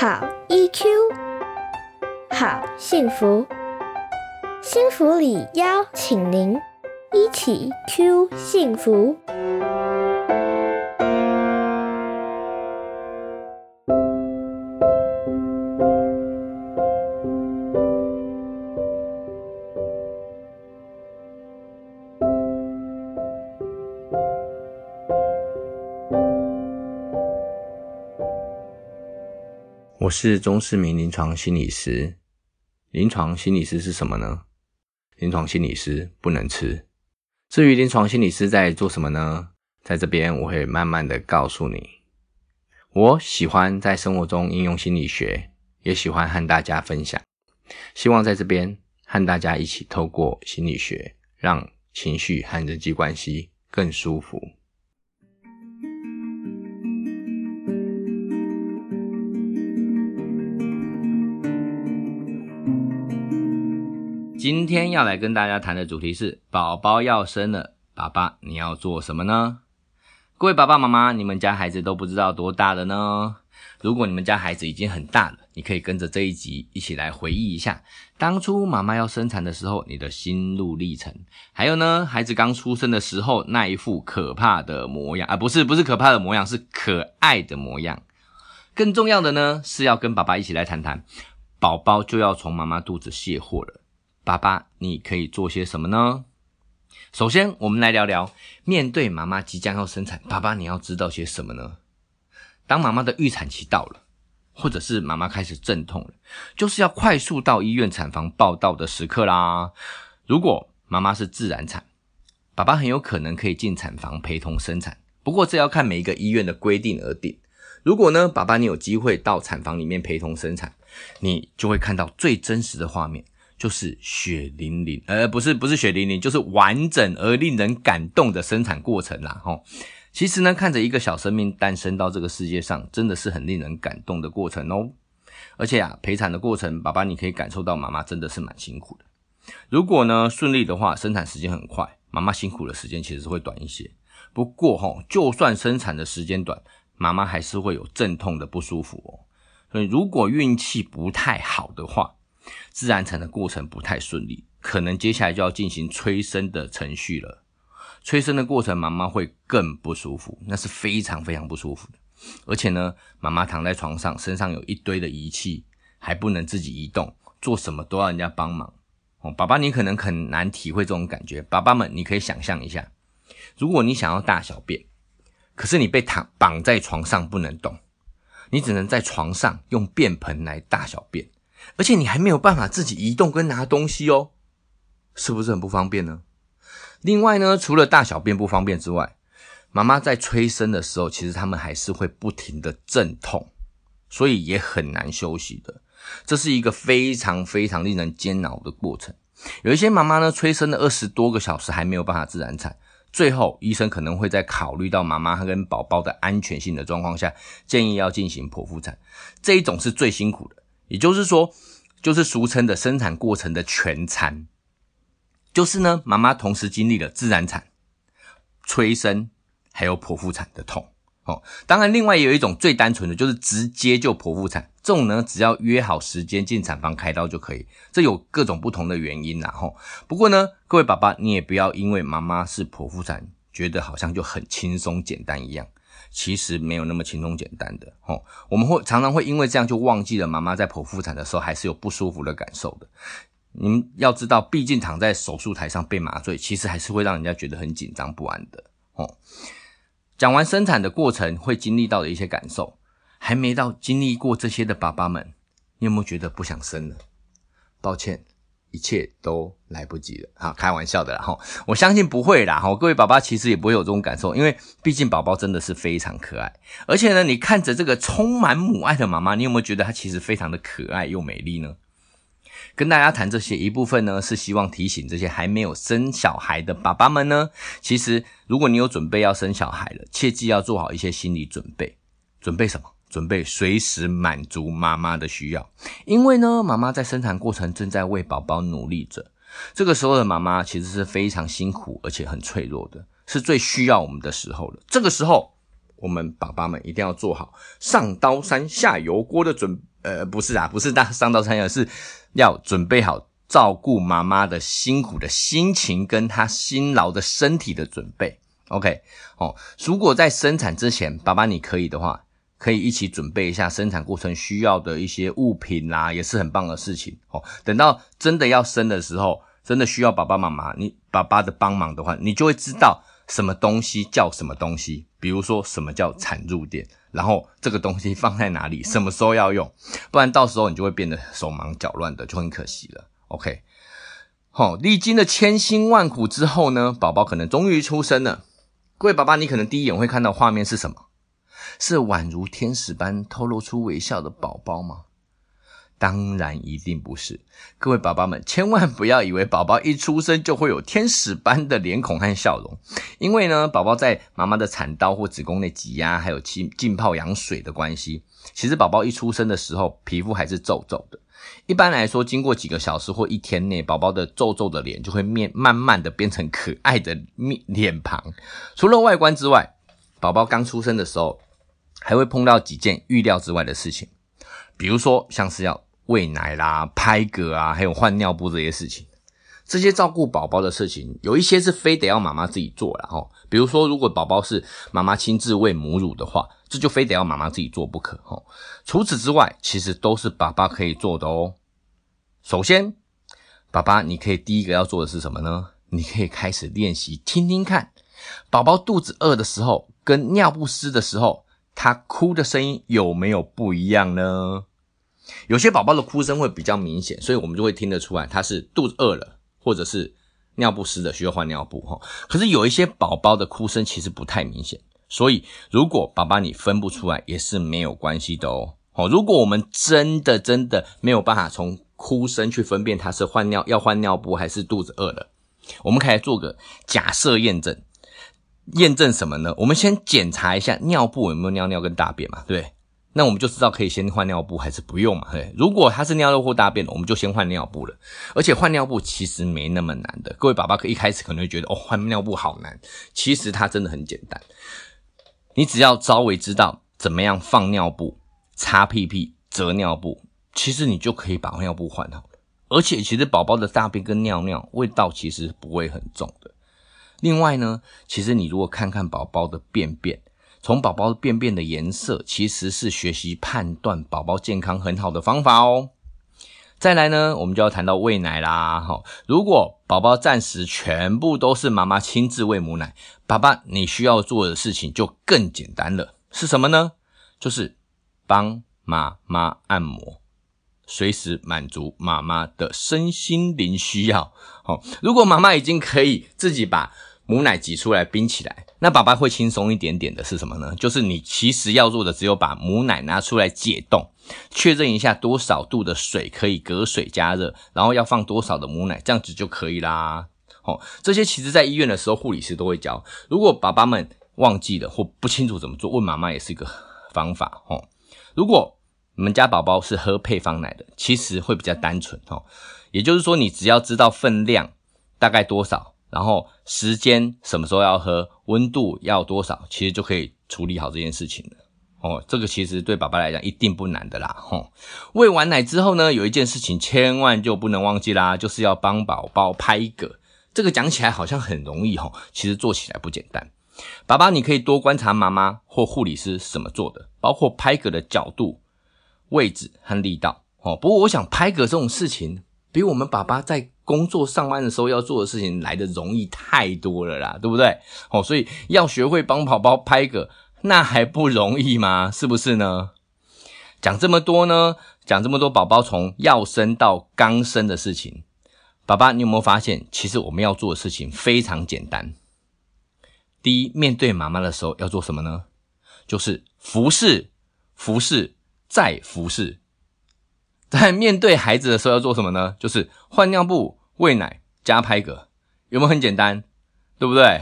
好 EQ，好幸福，幸福里邀请您一起 Q 幸福。我是钟世明临床心理师。临床心理师是什么呢？临床心理师不能吃。至于临床心理师在做什么呢？在这边我会慢慢的告诉你。我喜欢在生活中应用心理学，也喜欢和大家分享。希望在这边和大家一起透过心理学，让情绪和人际关系更舒服。今天要来跟大家谈的主题是：宝宝要生了，爸爸你要做什么呢？各位爸爸妈妈，你们家孩子都不知道多大了呢？如果你们家孩子已经很大了，你可以跟着这一集一起来回忆一下，当初妈妈要生产的时候，你的心路历程。还有呢，孩子刚出生的时候那一副可怕的模样啊，不是不是可怕的模样，是可爱的模样。更重要的呢，是要跟爸爸一起来谈谈，宝宝就要从妈妈肚子卸货了。爸爸，你可以做些什么呢？首先，我们来聊聊面对妈妈即将要生产，爸爸你要知道些什么呢？当妈妈的预产期到了，或者是妈妈开始阵痛了，就是要快速到医院产房报道的时刻啦。如果妈妈是自然产，爸爸很有可能可以进产房陪同生产，不过这要看每一个医院的规定而定。如果呢，爸爸你有机会到产房里面陪同生产，你就会看到最真实的画面。就是血淋淋，呃，不是不是血淋淋，就是完整而令人感动的生产过程啦，吼。其实呢，看着一个小生命诞生到这个世界上，真的是很令人感动的过程哦。而且啊，陪产的过程，爸爸你可以感受到妈妈真的是蛮辛苦的。如果呢顺利的话，生产时间很快，妈妈辛苦的时间其实会短一些。不过吼，就算生产的时间短，妈妈还是会有阵痛的不舒服哦。所以如果运气不太好的话，自然产的过程不太顺利，可能接下来就要进行催生的程序了。催生的过程，妈妈会更不舒服，那是非常非常不舒服的。而且呢，妈妈躺在床上，身上有一堆的仪器，还不能自己移动，做什么都要人家帮忙。哦，爸爸，你可能很难体会这种感觉。爸爸们，你可以想象一下，如果你想要大小便，可是你被躺绑在床上不能动，你只能在床上用便盆来大小便。而且你还没有办法自己移动跟拿东西哦，是不是很不方便呢？另外呢，除了大小便不方便之外，妈妈在催生的时候，其实他们还是会不停的阵痛，所以也很难休息的。这是一个非常非常令人煎熬的过程。有一些妈妈呢，催生了二十多个小时还没有办法自然产，最后医生可能会在考虑到妈妈跟宝宝的安全性的状况下，建议要进行剖腹产。这一种是最辛苦的。也就是说，就是俗称的生产过程的全餐，就是呢，妈妈同时经历了自然产、催生，还有剖腹产的痛。哦，当然，另外也有一种最单纯的，就是直接就剖腹产。这种呢，只要约好时间进产房开刀就可以。这有各种不同的原因啦。吼，不过呢，各位爸爸，你也不要因为妈妈是剖腹产，觉得好像就很轻松简单一样。其实没有那么轻松简单的哦，我们会常常会因为这样就忘记了妈妈在剖腹产的时候还是有不舒服的感受的。你们要知道，毕竟躺在手术台上被麻醉，其实还是会让人家觉得很紧张不安的哦。讲完生产的过程会经历到的一些感受，还没到经历过这些的爸爸们，你有没有觉得不想生了？抱歉。一切都来不及了，哈，开玩笑的啦，哈，我相信不会啦，哈，各位宝宝其实也不会有这种感受，因为毕竟宝宝真的是非常可爱，而且呢，你看着这个充满母爱的妈妈，你有没有觉得她其实非常的可爱又美丽呢？跟大家谈这些一部分呢，是希望提醒这些还没有生小孩的爸爸们呢，其实如果你有准备要生小孩了，切记要做好一些心理准备，准备什么？准备随时满足妈妈的需要，因为呢，妈妈在生产过程正在为宝宝努力着。这个时候的妈妈其实是非常辛苦，而且很脆弱的，是最需要我们的时候了。这个时候，我们爸爸们一定要做好上刀山下油锅的准呃，不是啊，不是大 上刀山而是要准备好照顾妈妈的辛苦的心情跟她辛劳的身体的准备。OK，哦，如果在生产之前，爸爸你可以的话，可以一起准备一下生产过程需要的一些物品啦，也是很棒的事情。哦，等到真的要生的时候，真的需要爸爸妈妈你爸爸的帮忙的话，你就会知道什么东西叫什么东西，比如说什么叫产褥垫。然后这个东西放在哪里，什么时候要用，不然到时候你就会变得手忙脚乱的，就很可惜了。OK，好，历经了千辛万苦之后呢，宝宝可能终于出生了。各位爸爸，你可能第一眼会看到画面是什么？是宛如天使般透露出微笑的宝宝吗？当然一定不是，各位宝宝们千万不要以为宝宝一出生就会有天使般的脸孔和笑容，因为呢，宝宝在妈妈的产道或子宫内挤压，还有浸浸泡羊水的关系，其实宝宝一出生的时候皮肤还是皱皱的。一般来说，经过几个小时或一天内，宝宝的皱皱的脸就会面慢慢的变成可爱的面脸庞。除了外观之外，宝宝刚出生的时候还会碰到几件预料之外的事情，比如说像是要。喂奶啦、拍嗝啊，还有换尿布这些事情，这些照顾宝宝的事情，有一些是非得要妈妈自己做了哈。比如说，如果宝宝是妈妈亲自喂母乳的话，这就非得要妈妈自己做不可哈。除此之外，其实都是爸爸可以做的哦。首先，爸爸你可以第一个要做的是什么呢？你可以开始练习听听看，宝宝肚子饿的时候跟尿不湿的时候，他哭的声音有没有不一样呢？有些宝宝的哭声会比较明显，所以我们就会听得出来他是肚子饿了，或者是尿不湿的，需要换尿布哈。可是有一些宝宝的哭声其实不太明显，所以如果爸爸你分不出来也是没有关系的哦。好，如果我们真的真的没有办法从哭声去分辨他是换尿要换尿布还是肚子饿了，我们可以做个假设验证，验证什么呢？我们先检查一下尿布有没有尿尿跟大便嘛，对？那我们就知道可以先换尿布还是不用嘛？对，如果他是尿尿或大便，我们就先换尿布了。而且换尿布其实没那么难的，各位爸爸可一开始可能会觉得哦，换尿布好难，其实它真的很简单。你只要稍微知道怎么样放尿布、擦屁屁、折尿布，其实你就可以把尿布换好了。而且其实宝宝的大便跟尿尿味道其实不会很重的。另外呢，其实你如果看看宝宝的便便。从宝宝便便的颜色，其实是学习判断宝宝健康很好的方法哦。再来呢，我们就要谈到喂奶啦。哈，如果宝宝暂时全部都是妈妈亲自喂母奶，爸爸你需要做的事情就更简单了。是什么呢？就是帮妈妈按摩，随时满足妈妈的身心灵需要。好，如果妈妈已经可以自己把母奶挤出来冰起来，那爸爸会轻松一点点的是什么呢？就是你其实要做的只有把母奶拿出来解冻，确认一下多少度的水可以隔水加热，然后要放多少的母奶，这样子就可以啦。哦，这些其实在医院的时候护理师都会教。如果爸爸们忘记了或不清楚怎么做，问妈妈也是一个方法。哦，如果你们家宝宝是喝配方奶的，其实会比较单纯。哦，也就是说你只要知道分量大概多少。然后时间什么时候要喝，温度要多少，其实就可以处理好这件事情了。哦，这个其实对爸爸来讲一定不难的啦。吼，喂完奶之后呢，有一件事情千万就不能忘记啦，就是要帮宝宝拍嗝。这个讲起来好像很容易吼，其实做起来不简单。爸爸，你可以多观察妈妈或护理师怎么做的，包括拍嗝的角度、位置和力道。哦，不过我想拍嗝这种事情。比我们爸爸在工作上班的时候要做的事情来的容易太多了啦，对不对？哦，所以要学会帮宝宝拍个，那还不容易吗？是不是呢？讲这么多呢，讲这么多宝宝从要生到刚生的事情，爸爸，你有没有发现，其实我们要做的事情非常简单。第一，面对妈妈的时候要做什么呢？就是服侍，服侍，再服侍。在面对孩子的时候要做什么呢？就是换尿布、喂奶、加拍嗝，有没有很简单？对不对？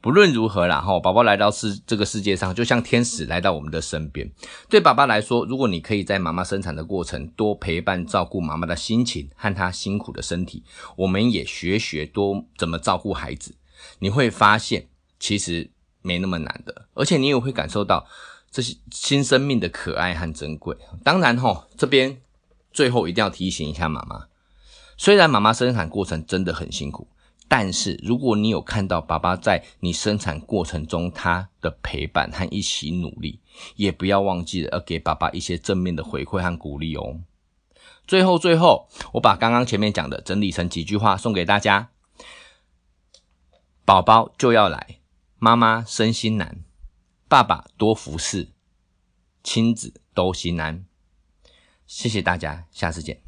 不论如何啦，哈，宝宝来到世这个世界上，就像天使来到我们的身边。对爸爸来说，如果你可以在妈妈生产的过程多陪伴照顾妈妈的心情和她辛苦的身体，我们也学学多怎么照顾孩子，你会发现其实没那么难的，而且你也会感受到。这些新生命的可爱和珍贵。当然吼，这边最后一定要提醒一下妈妈，虽然妈妈生产过程真的很辛苦，但是如果你有看到爸爸在你生产过程中他的陪伴和一起努力，也不要忘记了要给爸爸一些正面的回馈和鼓励哦。最后，最后，我把刚刚前面讲的整理成几句话送给大家：宝宝就要来，妈妈身心难，爸爸多服侍，亲子都心安。谢谢大家，下次见。